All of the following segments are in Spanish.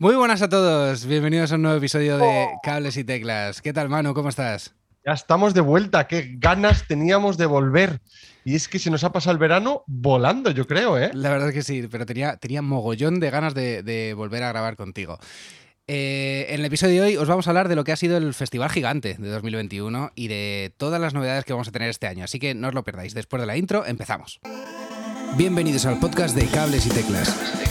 Muy buenas a todos, bienvenidos a un nuevo episodio de Cables y Teclas. ¿Qué tal, Manu? ¿Cómo estás? Ya estamos de vuelta, qué ganas teníamos de volver. Y es que se nos ha pasado el verano volando, yo creo, ¿eh? La verdad es que sí, pero tenía, tenía mogollón de ganas de, volver a grabar contigo. Eh, en el episodio de hoy os vamos a hablar de lo que ha sido el Festival Gigante de 2021 y de todas las novedades que vamos a tener este año. Así que no os lo perdáis. Después de la intro, empezamos. Bienvenidos al podcast de Cables y Teclas.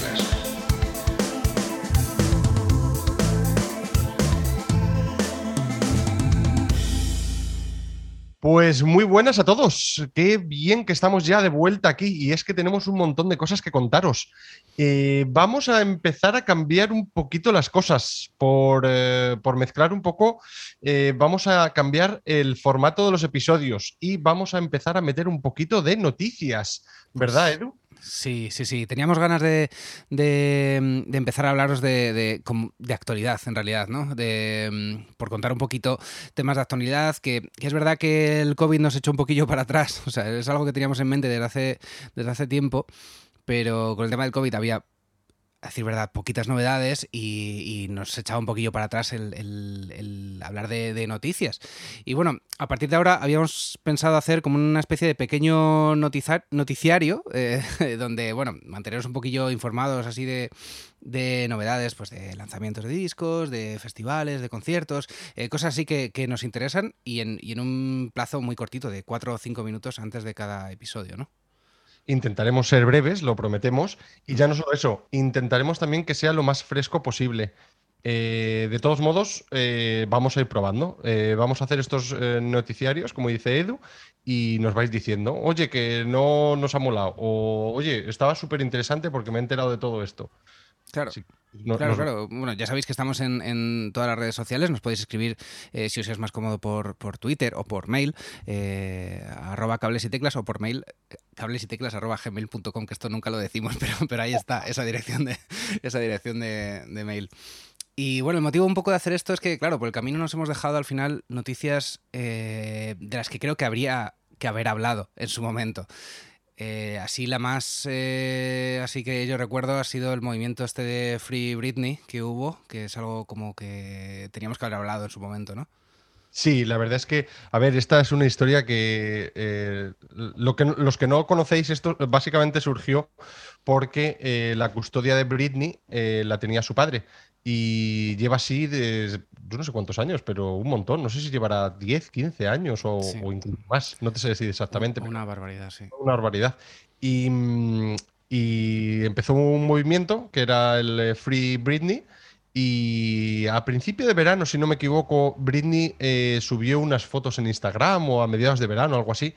Pues muy buenas a todos. Qué bien que estamos ya de vuelta aquí y es que tenemos un montón de cosas que contaros. Eh, vamos a empezar a cambiar un poquito las cosas por, eh, mezclar un poco. Eh, vamos a cambiar el formato de los episodios y vamos a empezar a meter un poquito de noticias, ¿verdad, pues Edu? Sí, sí, sí. Teníamos ganas de, de, empezar a hablaros de, de, actualidad, en realidad, ¿no? De, mm, por contar un poquito temas de actualidad, que, es verdad que el COVID nos echó un poquillo para atrás. O sea, es algo que teníamos en mente desde hace, desde hace tiempo, pero con el tema del COVID había a decir verdad, poquitas novedades y, nos echaba un poquillo para atrás el, hablar de, noticias. Y bueno, a partir de ahora habíamos pensado hacer como una especie de pequeño noticiario, eh, donde, bueno, manteneros un poquillo informados así de, novedades, pues de lanzamientos de discos, de festivales, de conciertos, eh, cosas así que, nos interesan y en, y en un plazo muy cortito, de cuatro o cinco minutos antes de cada episodio, ¿no? Intentaremos ser breves, lo prometemos. Y ya no solo eso, intentaremos también que sea lo más fresco posible. Eh, de todos modos, eh, vamos a ir probando. Eh, vamos a hacer estos noticiarios, como dice Edu, y nos vais diciendo, oye, que no nos ha molado, o oye, estaba súper interesante porque me he enterado de todo esto. Claro. claro, claro. Bueno, ya sabéis que estamos en, todas las redes sociales. Nos podéis escribir si os es más cómodo por, Twitter o por mail, arroba cables y teclas, o por mail cables y teclas arroba gmail.com, que esto nunca lo decimos, pero, pero ahí está esa dirección de, esa dirección de, mail. Y bueno, el motivo un poco de hacer esto es que, claro, por el camino nos hemos dejado al final noticias eh, de las que creo que habría que haber hablado en su momento. Eh, así la más, eh, así que yo recuerdo ha sido el movimiento este de Free Britney que hubo, que es algo como que teníamos que haber hablado en su momento, ¿no? Sí, la verdad es que, a ver, esta es una historia que, eh, lo que los que no conocéis, esto básicamente surgió porque la custodia de Britney la tenía su padre y lleva así de, yo no sé cuántos años, pero un montón, no sé si llevará 10, 15 años o, incluso más, no te sé decir exactamente. Una barbaridad, sí. Una barbaridad. Y, mm, y empezó un movimiento que era el Free Britney y a principio de verano, si no me equivoco, Britney eh, subió unas fotos en Instagram o a mediados de verano, algo así.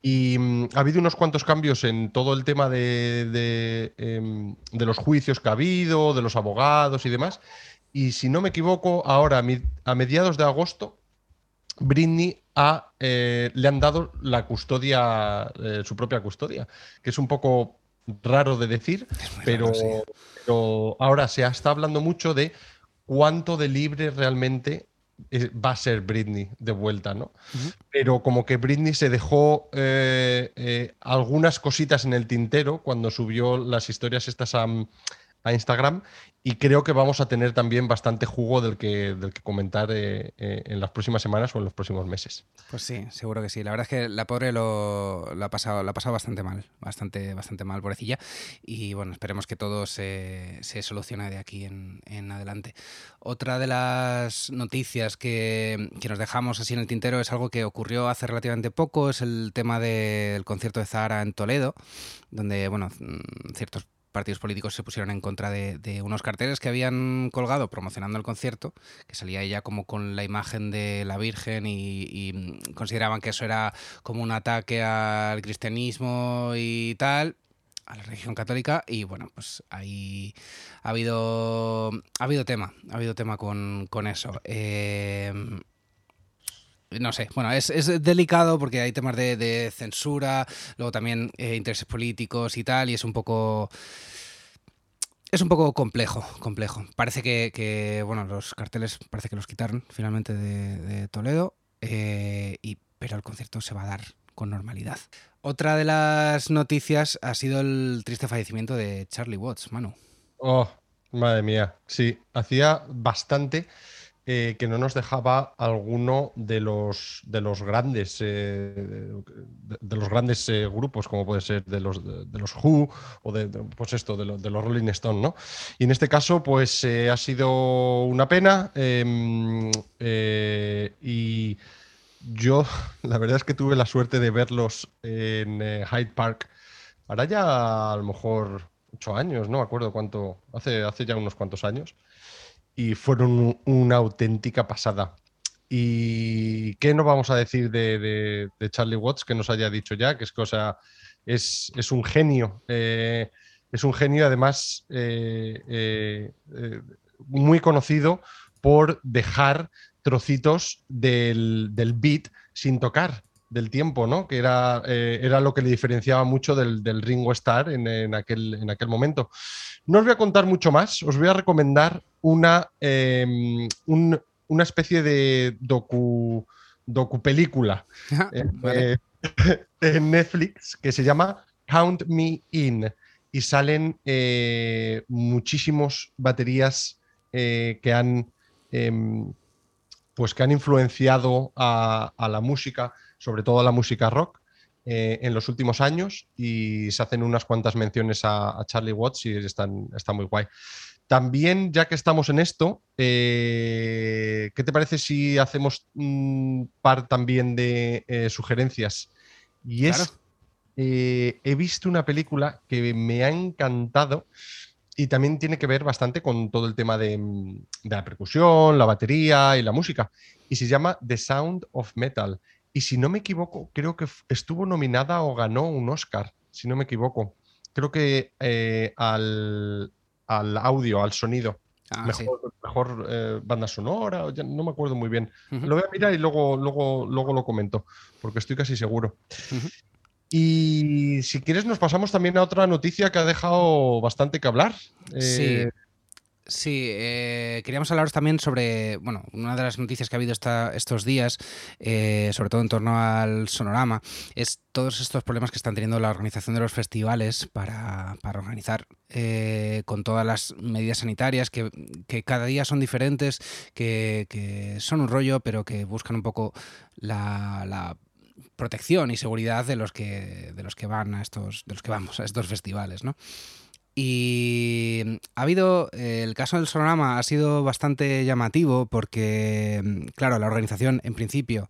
Y mm, ha habido unos cuantos cambios en todo el tema de, em, los juicios que ha habido, de los abogados y demás. Y si no me equivoco, ahora a mediados de agosto, Britney eh, le han dado la custodia, eh, su propia custodia, que es un poco raro de decir, pero, ahora se está hablando mucho de cuánto de libre realmente va a ser Britney de vuelta, ¿no? Pero como que Britney se dejó eh, eh, algunas cositas en el tintero cuando subió las historias estas a, a Instagram y creo que vamos a tener también bastante jugo del que, del que comentar eh, eh, en las próximas semanas o en los próximos meses. Pues sí, seguro que sí. La verdad es que la pobre lo, ha, pasado, ha pasado bastante mal, bastante, bastante mal, pobrecilla. Y bueno, esperemos que todo se, se solucione de aquí en, en, adelante. Otra de las noticias que, que, nos dejamos así en el tintero es algo que ocurrió hace relativamente poco, es el tema del concierto de Zahara en Toledo, donde, bueno, ciertos partidos políticos se pusieron en contra de, unos carteles que habían colgado promocionando el concierto, que salía ella como con la imagen de la Virgen y, consideraban que eso era como un ataque al cristianismo y tal a la religión católica y bueno pues ahí ha habido ha habido tema ha habido tema con, eso. Eh, no sé, bueno, es, delicado porque hay temas de, censura, luego también eh, intereses políticos y tal, y es un poco... Es un poco complejo, complejo. Parece que, bueno, los carteles parece que los quitaron finalmente de, Toledo, eh, y, pero el concierto se va a dar con normalidad. Otra de las noticias ha sido el triste fallecimiento de Charlie Watts, Manu. Oh, Madre mía, sí, hacía bastante eh, que no nos dejaba alguno de los, de los grandes, eh, de, los grandes eh, grupos, como puede ser de los, de, los Who o de, pues esto, de, de, los Rolling Stone, ¿no? Y en este caso, pues ha sido una pena em, y yo la verdad es que tuve la suerte de verlos en Hyde Park, ahora ya a lo mejor ocho años, no me acuerdo cuánto, hace, hace ya unos cuantos años y fueron una auténtica pasada. ¿Y qué nos vamos a decir de, Charlie Watts que nos haya dicho ya? Que es cosa, es, es un genio. Eh, es un genio, además, eh, eh, muy conocido por dejar trocitos del, del, beat sin tocar del tiempo, ¿no? Que era, era lo que le diferenciaba mucho del, del Ringo Starr en, aquel, en aquel momento. No os voy a contar mucho más, os voy a recomendar una, em, una especie de docu, película ah, eh, en Netflix que se llama Count Me In y salen eh, muchísimos baterías eh, que han em, pues que han influenciado a, la música, sobre todo a la música rock. Eh, en los últimos años y se hacen unas cuantas menciones a, Charlie Watts y están, está muy guay. También, ya que estamos en esto, eh, ¿qué te parece si hacemos un par también de eh, sugerencias? Y es, he visto una película que me ha encantado y también tiene que ver bastante con todo el tema de, de la percusión, la batería y la música. Y se llama The Sound of Metal y si no me equivoco, creo que estuvo nominada o ganó un Oscar, si no me equivoco. Creo que eh, al, audio, al sonido. Ah, mejor, eh, banda sonora, no me acuerdo muy bien. Lo voy a mirar y luego, luego, luego lo comento, porque estoy casi seguro. Y si quieres, nos pasamos también a otra noticia que ha dejado bastante que hablar. sí. Eh, Sí, eh, queríamos hablaros también sobre, bueno, una de las noticias que ha habido estos días, eh, sobre todo en torno al sonorama, es todos estos problemas que están teniendo la organización de los festivales para, organizar eh, con todas las medidas sanitarias que, cada día son diferentes, que, son un rollo, pero que buscan un poco la, protección y seguridad de los que de los que van a estos de los que vamos a estos festivales, ¿no? Y mm, ha habido, eh, el caso del Sonorama ha sido bastante llamativo porque, mm, claro, la organización en principio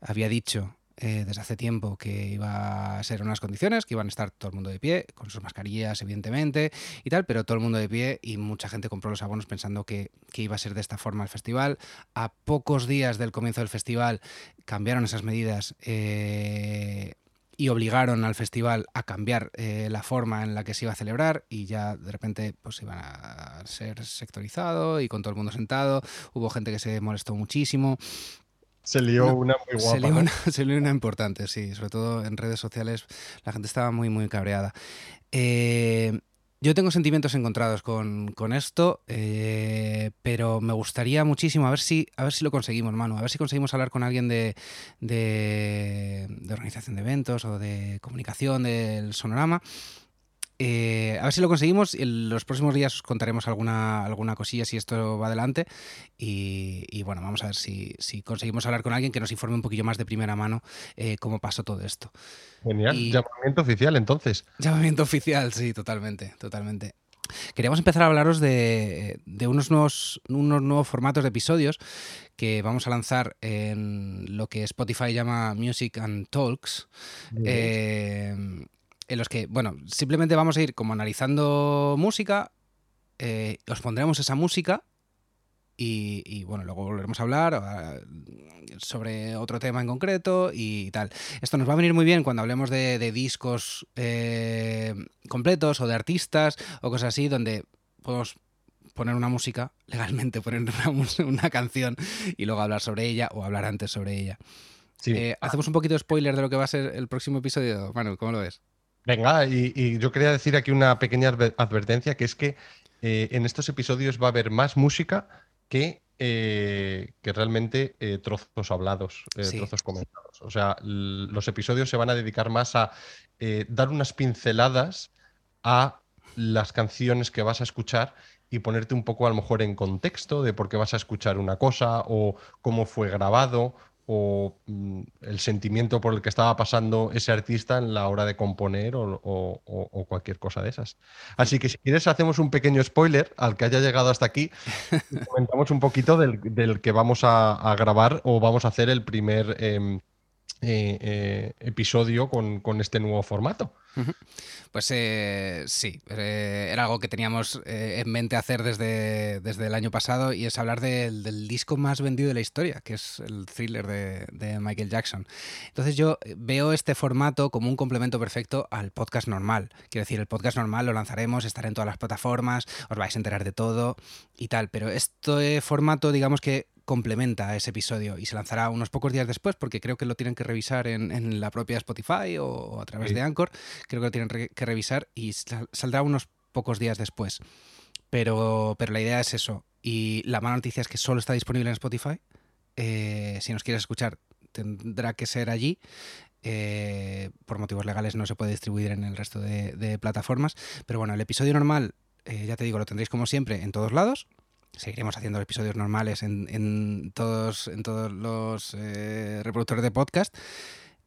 había dicho eh, desde hace tiempo que iba a ser unas condiciones, que iban a estar todo el mundo de pie, con sus mascarillas, evidentemente, y tal, pero todo el mundo de pie y mucha gente compró los abonos pensando que, iba a ser de esta forma el festival. A pocos días del comienzo del festival cambiaron esas medidas. Eh, y obligaron al festival a cambiar eh, la forma en la que se iba a celebrar y ya de repente pues iban a ser sectorizado y con todo el mundo sentado. Hubo gente que se molestó muchísimo. Se lió una muy guapa. Se lió una, se lió una, importante, sí. Sobre todo en redes sociales la gente estaba muy, muy cabreada. Eh, yo tengo sentimientos encontrados con, esto, eh, pero me gustaría muchísimo a ver si a ver si lo conseguimos, Manu, a ver si conseguimos hablar con alguien de, de, de organización de eventos o de comunicación del Sonorama eh, a ver si lo conseguimos. En los próximos días os contaremos alguna, alguna cosilla si esto va adelante. Y, bueno, vamos a ver si, conseguimos hablar con alguien que nos informe un poquillo más de primera mano eh, cómo pasó todo esto. Genial. Llamamiento oficial, entonces. Llamamiento oficial, sí, totalmente, totalmente. Queríamos empezar a hablaros de, unos, nuevos, unos nuevos formatos de episodios que vamos a lanzar en lo que Spotify llama Music and Talks en los que, bueno, simplemente vamos a ir como analizando música, eh, os pondremos esa música y, bueno, luego volveremos a hablar ah, sobre otro tema en concreto y tal. Esto nos va a venir muy bien cuando hablemos de, discos eh, completos o de artistas o cosas así, donde podemos poner una música, legalmente poner una, canción y luego hablar sobre ella o hablar antes sobre ella. Eh, hacemos un poquito de spoiler de lo que va a ser el próximo episodio. Manu, ¿cómo lo ves? Venga, y, yo quería decir aquí una pequeña advertencia, que es que eh, en estos episodios va a haber más música que, eh, que realmente eh, trozos hablados, trozos comentados. O sea, los episodios se van a dedicar más a dar unas pinceladas a las canciones que vas a escuchar y ponerte un poco a lo mejor en contexto de por qué vas a escuchar una cosa o cómo fue grabado o mm, el sentimiento por el que estaba pasando ese artista en la hora de componer o, cualquier cosa de esas. Así que si quieres hacemos un pequeño spoiler al que haya llegado hasta aquí y comentamos un poquito del, que vamos a, grabar o vamos a hacer el primer em, eh, eh, episodio con este nuevo formato. Pues eh, sí, eh, era algo que teníamos eh, en mente hacer desde, desde, el año pasado y es hablar del disco más vendido de la historia, que es el thriller de, Michael Jackson. Entonces yo veo este formato como un complemento perfecto al podcast normal. Quiero decir, el podcast normal lo lanzaremos, estará en todas las plataformas, os vais a enterar de todo y tal, pero este formato digamos que complementa ese episodio y se lanzará unos pocos días después porque creo que lo tienen que revisar en, la propia Spotify o, a través de Anchor. Creo que lo tienen que revisar y saldrá unos pocos días después. Pero, pero la idea es eso. Y la mala noticia es que solo está disponible en Spotify. Eh, si nos quieres escuchar, tendrá que ser allí. Eh, por motivos legales no se puede distribuir en el resto de, plataformas. Pero bueno, el episodio normal, eh, ya te digo, lo tendréis como siempre en todos lados seguiremos haciendo episodios normales en, todos, en todos los eh, reproductores de podcast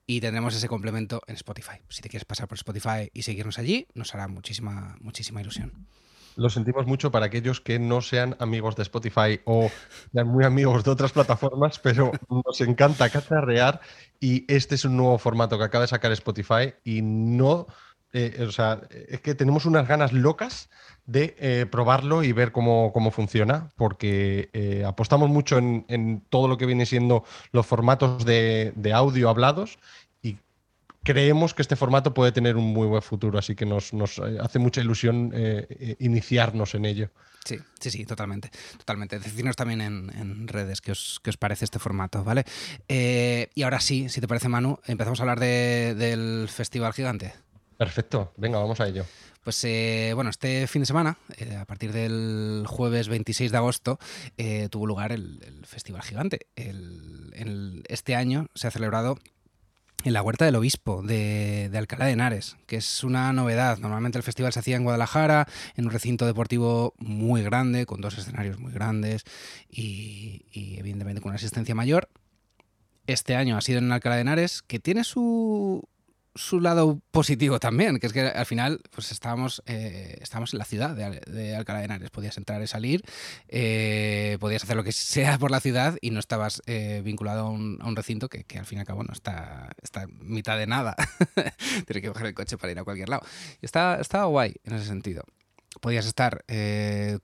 y tendremos ese complemento en Spotify. Si te quieres pasar por Spotify y seguirnos allí, nos hará muchísima, muchísima ilusión. Lo sentimos mucho para aquellos que no sean amigos de Spotify o sean muy amigos de otras plataformas, pero nos encanta cacharrear y este es un nuevo formato que acaba de sacar Spotify y no, eh, o sea, es que tenemos unas ganas locas de eh, probarlo y ver cómo, funciona, porque eh, apostamos mucho en, todo lo que viene siendo los formatos de, audio hablados y creemos que este formato puede tener un muy buen futuro, así que nos, eh, hace mucha ilusión iniciarnos en ello. Sí, sí, sí, totalmente. Totalmente. Decidnos también en, redes qué os, os, parece este formato, ¿vale? y ahora sí, si te parece, Manu, empezamos a hablar del Festival Gigante. Perfecto, venga, vamos a ello. Pues eh, bueno, este fin de semana, eh, a partir del jueves 26 de agosto, eh, tuvo lugar el, Festival Gigante. este año se ha celebrado en la Huerta del Obispo de, Alcalá de Henares, que es una novedad. Normalmente el festival se hacía en Guadalajara, en un recinto deportivo muy grande, con dos escenarios muy grandes y, y evidentemente con una asistencia mayor. Este año ha sido en Alcalá de Henares, que tiene su, su lado positivo también, que es que al final pues estábamos, eh, estábamos en la ciudad de, Alcalá de Henares. Podías entrar y salir, eh, podías hacer lo que sea por la ciudad y no estabas eh, vinculado a un, recinto que, al fin y al cabo no está, está mitad de nada. Tienes que coger el coche para ir a cualquier lado. Y estaba, estaba guay en ese sentido podías estar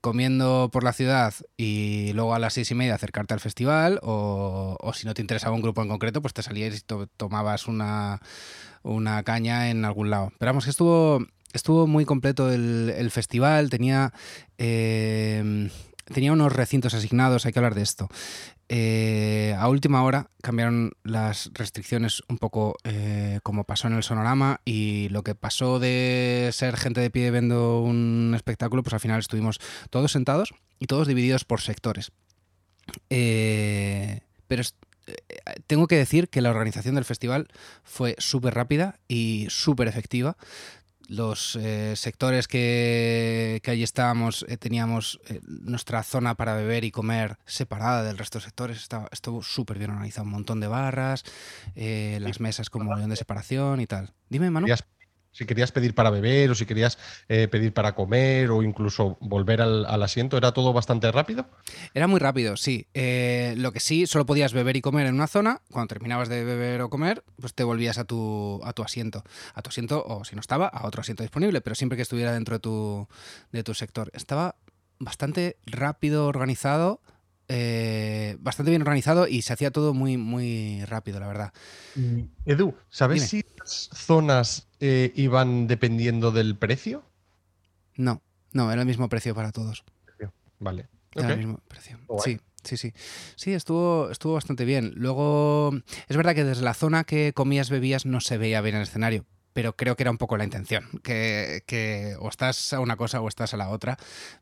comiendo por la ciudad y luego a las seis y media acercarte al festival o, o, si no te interesaba un grupo en concreto, pues te salías y tomabas una, una caña en algún lado. Pero vamos, que estuvo, estuvo muy completo el, festival, tenía, eh, tenía unos recintos asignados, hay que hablar de esto. Eh, a última hora cambiaron las restricciones un poco eh, como pasó en el sonorama y lo que pasó de ser gente de pie viendo un espectáculo, pues al final estuvimos todos sentados y todos divididos por sectores. pero eh, tengo que decir que la organización del festival fue súper rápida y súper efectiva. Los eh, sectores que, que, allí estábamos eh, teníamos nuestra zona para beber y comer separada del resto de sectores. Estaba, estuvo súper bien organizado, un montón de barras, las mesas con un de separación y tal. Dime, Manu si querías pedir para beber o si querías eh, pedir para comer o incluso volver al, asiento, ¿era todo bastante rápido? Era muy rápido, sí. Eh, lo que sí, solo podías beber y comer en una zona. Cuando terminabas de beber o comer, pues te volvías a tu, a tu asiento. A tu asiento, o si no estaba, a otro asiento disponible, pero siempre que estuviera dentro de tu, de tu sector. Estaba bastante rápido, organizado. Eh, bastante bien organizado y se hacía todo muy, muy rápido, la verdad. Edu, ¿sabes si las zonas eh, iban dependiendo del precio? No, no, era el mismo precio para todos. Vale. Era el mismo precio. Sí. Sí, sí. Sí, estuvo, estuvo bastante bien. Luego, es verdad que desde la zona que comías, bebías, no se veía bien el escenario pero creo que era un poco la intención, que, o estás a una cosa o estás a la otra,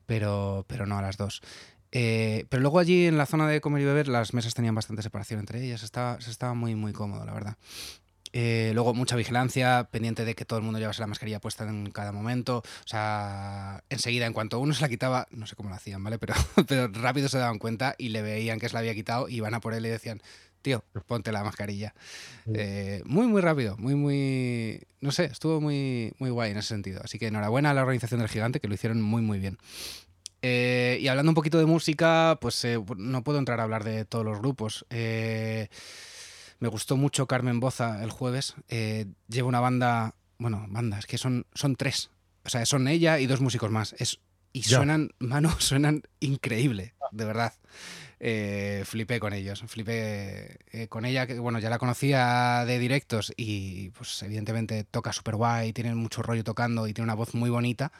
pero, pero no a las dos. Eh, pero luego allí en la zona de comer y beber las mesas tenían bastante separación entre ellas, estaba, se estaba muy muy cómodo, la verdad. Eh, luego mucha vigilancia, pendiente de que todo el mundo llevase la mascarilla puesta en cada momento. O sea, enseguida, en cuanto uno se la quitaba, no sé cómo lo hacían, ¿vale? Pero, pero rápido se daban cuenta y le veían que se la había quitado y iban a por él y decían, tío, ponte la mascarilla. Eh, muy, muy rápido, muy, muy... No sé, estuvo muy, muy guay en ese sentido. Así que enhorabuena a la organización del gigante, que lo hicieron muy, muy bien. Eh, y hablando un poquito de música, pues no puedo entrar a hablar de todos los grupos. Me gustó mucho Carmen Boza el jueves. Eh, lleva una banda, bueno, banda, es que son, son tres. O sea, son ella y dos músicos más. Es, y suenan, mano, suenan increíble, de verdad. Eh, flipé con ellos, flipé eh, con ella, que bueno, ya la conocía de directos y pues evidentemente toca súper guay, tiene mucho rollo tocando y tiene una voz muy bonita,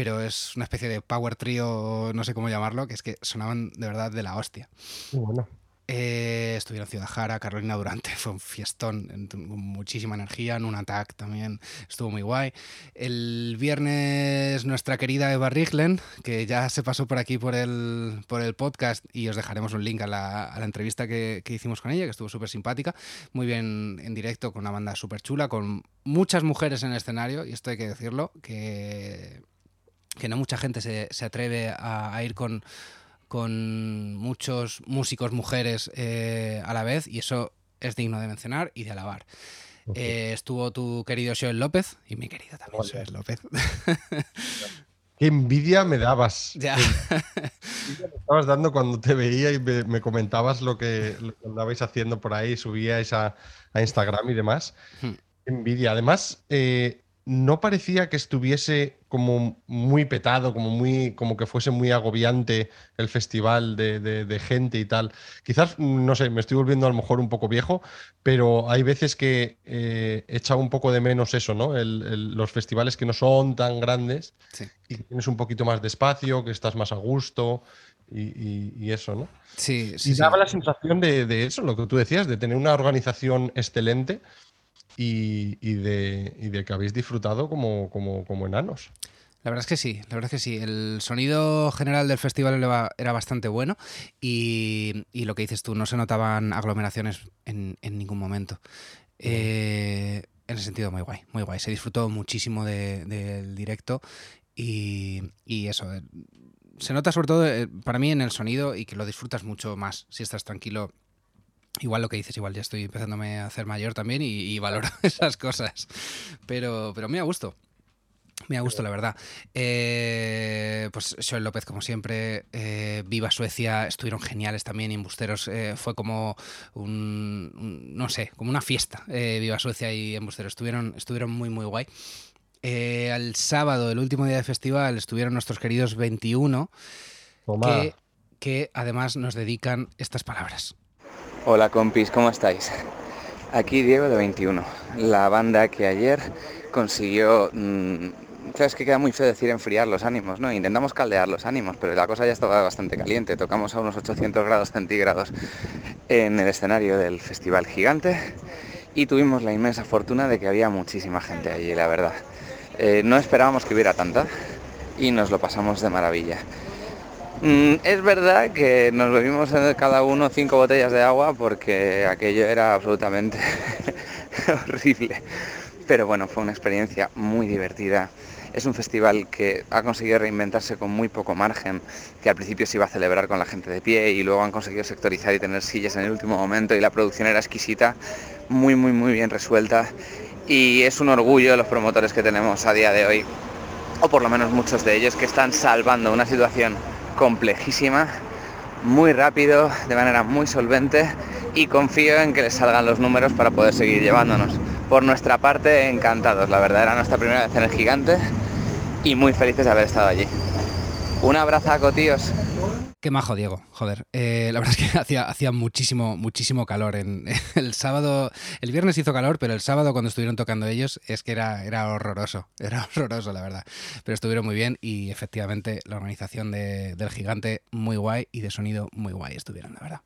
pero es una especie de power trio, no sé cómo llamarlo, que es que sonaban de verdad de la hostia. Bueno. Eh, estuvieron Ciudad Jara, Carolina Durante, fue un fiestón, con muchísima energía, en un attack también estuvo muy guay. El viernes nuestra querida Eva Riglen, que ya se pasó por aquí por el, por el podcast y os dejaremos un link a la, entrevista que, hicimos con ella, que estuvo súper simpática, muy bien en directo, con una banda súper chula, con muchas mujeres en el escenario, y esto hay que decirlo, que, que no mucha gente se, atreve a ir con con muchos músicos mujeres eh, a la vez y eso es digno de mencionar y de alabar. Eh, estuvo tu querido Joel López y mi querido también Joel López. Qué envidia me dabas. Ya. me estabas dando cuando te veía y me, comentabas lo que, andabais haciendo por ahí, subíais a, a Instagram y demás. Hmm. Qué envidia. Además, eh, no parecía que estuviese como muy petado, como muy, como que fuese muy agobiante el festival de, gente y tal. Quizás, no sé, me estoy volviendo a lo mejor un poco viejo, pero hay veces que eh, echa un poco de menos eso, ¿no? los festivales que no son tan grandes y que tienes un poquito más de espacio, que estás más a gusto. Y, eso, ¿no? Sí, sí. Y daba la sensación de, de, eso, lo que tú decías, de tener una organización excelente y, de, que habéis disfrutado como, como, enanos. La verdad es que sí, la verdad es que sí. El sonido general del festival era bastante bueno y, lo que dices tú, no se notaban aglomeraciones en, ningún momento. Eh, en ese sentido, muy guay, muy guay. Se disfrutó muchísimo del directo y, eso. Eh, se nota sobre todo eh, para mí en el sonido y que lo disfrutas mucho más si estás tranquilo Igual lo que dices, igual ya estoy empezándome a hacer mayor también y, valoro esas cosas. Pero, pero me ha gustado. Me ha gustado, la verdad. Eh, pues Joel López, como siempre, eh, Viva Suecia, estuvieron geniales también. Y Embusteros eh, fue como un, no sé, como una fiesta. Viva Suecia y Embusteros estuvieron, estuvieron muy, muy guay. al sábado, el último día de festival, estuvieron nuestros queridos 21, que, que además nos dedican estas palabras. Hola compis, ¿cómo estáis? Aquí Diego de 21, la banda que ayer consiguió... Mm, sabes que queda muy feo decir enfriar los ánimos, ¿no? Intentamos caldear los ánimos, pero la cosa ya estaba bastante caliente. Tocamos a unos 800 grados centígrados en el escenario del Festival Gigante y tuvimos la inmensa fortuna de que había muchísima gente allí, la verdad. Eh, no esperábamos que hubiera tanta y nos lo pasamos de maravilla. Mm, es verdad que nos bebimos cada uno cinco botellas de agua porque aquello era absolutamente horrible. Pero bueno, fue una experiencia muy divertida. Es un festival que ha conseguido reinventarse con muy poco margen, que al principio se iba a celebrar con la gente de pie y luego han conseguido sectorizar y tener sillas en el último momento y la producción era exquisita, muy muy muy bien resuelta y es un orgullo los promotores que tenemos a día de hoy, o por lo menos muchos de ellos, que están salvando una situación complejísima, muy rápido, de manera muy solvente y confío en que les salgan los números para poder seguir llevándonos. Por nuestra parte, encantados, la verdad era nuestra primera vez en el gigante y muy felices de haber estado allí. Un abrazo, tíos. Qué majo, Diego. Joder. Eh, la verdad es que hacía, hacía muchísimo, muchísimo calor. En, el sábado, el viernes hizo calor, pero el sábado cuando estuvieron tocando ellos es que era, era horroroso. Era horroroso, la verdad. Pero estuvieron muy bien y efectivamente la organización del gigante muy guay y de sonido muy guay estuvieron, la verdad.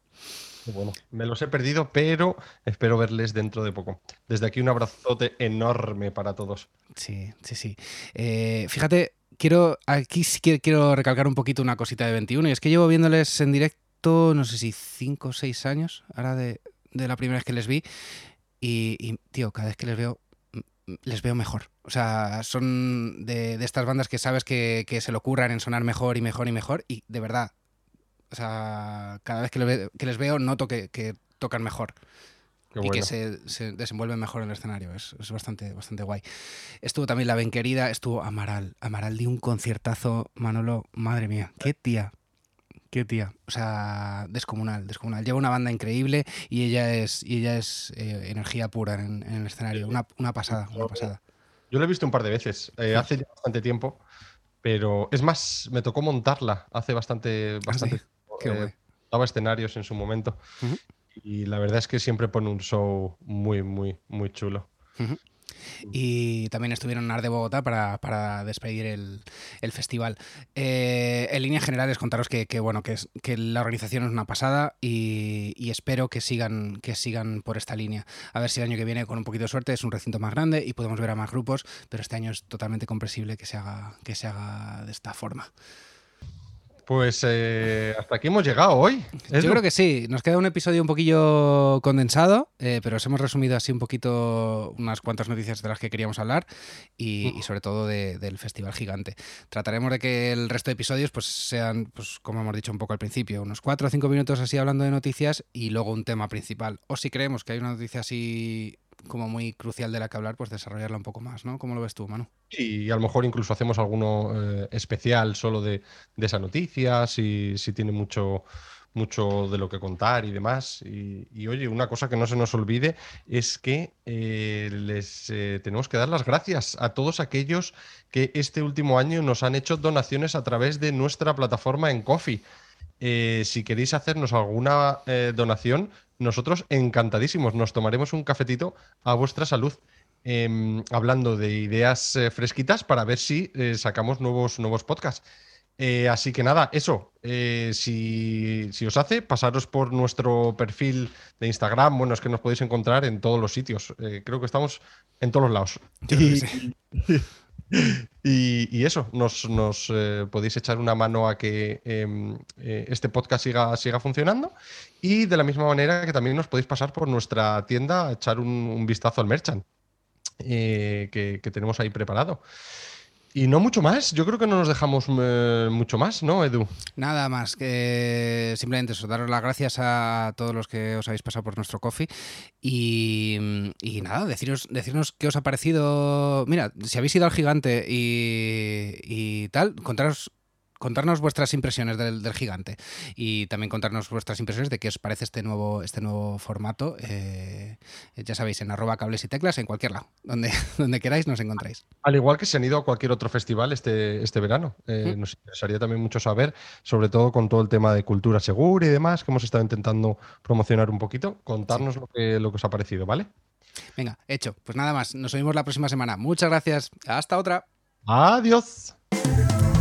Bueno, me los he perdido, pero espero verles dentro de poco. Desde aquí un abrazote enorme para todos. Sí, sí, sí. Eh, fíjate, quiero, aquí sí quiero recalcar un poquito una cosita de 21, y es que llevo viéndoles en directo, no sé si 5 o 6 años, ahora de, la primera vez que les vi, y, tío, cada vez que les veo, les veo mejor. O sea, son de, estas bandas que sabes que, se le ocurran en sonar mejor y mejor y mejor. Y de verdad, o sea, cada vez que, les veo noto que, tocan mejor. Y que se, desenvuelven mejor en el escenario. Es, bastante, bastante guay. Estuvo también La Benquerida, estuvo Amaral. Amaral dio un conciertazo, Manolo. Madre mía, qué tía. Qué tía. O sea, descomunal, descomunal. Lleva una banda increíble y ella es, y ella es eh, energía pura en, el escenario. Una, pasada, una pasada. Yo lo he visto un par de veces, eh, hace ya bastante tiempo, pero es más, me tocó montarla hace bastante, ah, bastante eh, Daba escenarios en su momento. Y la verdad es que siempre pone un show muy, muy, muy chulo. Y también estuvieron en Ar de Bogotá para, despedir el, festival. Eh, en líneas generales, contaros que, bueno, que, es, que la organización es una pasada y, espero que sigan, que sigan por esta línea. A ver si el año que viene, con un poquito de suerte, es un recinto más grande y podemos ver a más grupos, pero este año es totalmente comprensible que se haga, que se haga de esta forma. Pues eh, hasta aquí hemos llegado hoy. Yo creo que sí. Nos queda un episodio un poquillo condensado, eh, pero os hemos resumido así un poquito unas cuantas noticias de las que queríamos hablar y, sobre todo del Festival Gigante. Trataremos de que el resto de episodios pues sean, pues como hemos dicho un poco al principio, unos cuatro o cinco minutos así hablando de noticias y luego un tema principal. O si creemos que hay una noticia así como muy crucial de la que hablar, pues desarrollarla un poco más, ¿no? ¿Cómo lo ves tú, Manu? Y a lo mejor incluso hacemos alguno eh, especial solo de, esa noticia, si, si, tiene mucho, mucho de lo que contar y demás. Y, oye, una cosa que no se nos olvide es que eh, les eh, tenemos que dar las gracias a todos aquellos que este último año nos han hecho donaciones a través de nuestra plataforma en Coffee. Si queréis hacernos alguna donación, nosotros encantadísimos, nos tomaremos un cafetito a vuestra salud. Em, hablando de ideas eh, fresquitas para ver si eh, sacamos nuevos, nuevos podcasts. Eh, así que nada, eso, si, os hace, pasaros por nuestro perfil de Instagram, bueno, es que nos podéis encontrar en todos los sitios, creo que estamos en todos los lados. Y, eso, nos, eh, podéis echar una mano a que em, eh, este podcast siga, siga funcionando. Y de la misma manera que también nos podéis pasar por nuestra tienda a echar un, vistazo al merchant eh, que, tenemos ahí preparado. Y no mucho más, yo creo que no nos dejamos eh, mucho más, ¿no, Edu? Nada más, simplemente eso, daros las gracias a todos los que os habéis pasado por nuestro coffee y, nada, deciros, decirnos qué os ha parecido. Mira, si habéis ido al gigante y, y tal, contaros contarnos vuestras impresiones del, gigante y también contarnos vuestras impresiones de qué os parece este nuevo, este nuevo formato. Eh, ya sabéis, en arroba cables y teclas, en cualquier lado, donde, donde queráis nos encontráis. Al igual que se han ido a cualquier otro festival este, este verano. Eh, nos interesaría también mucho saber, sobre todo con todo el tema de cultura segura y demás, que hemos estado intentando promocionar un poquito, contarnos lo, que, lo que os ha parecido, ¿vale? Venga, hecho. Pues nada más, nos vemos la próxima semana. Muchas gracias. Hasta otra. Adiós.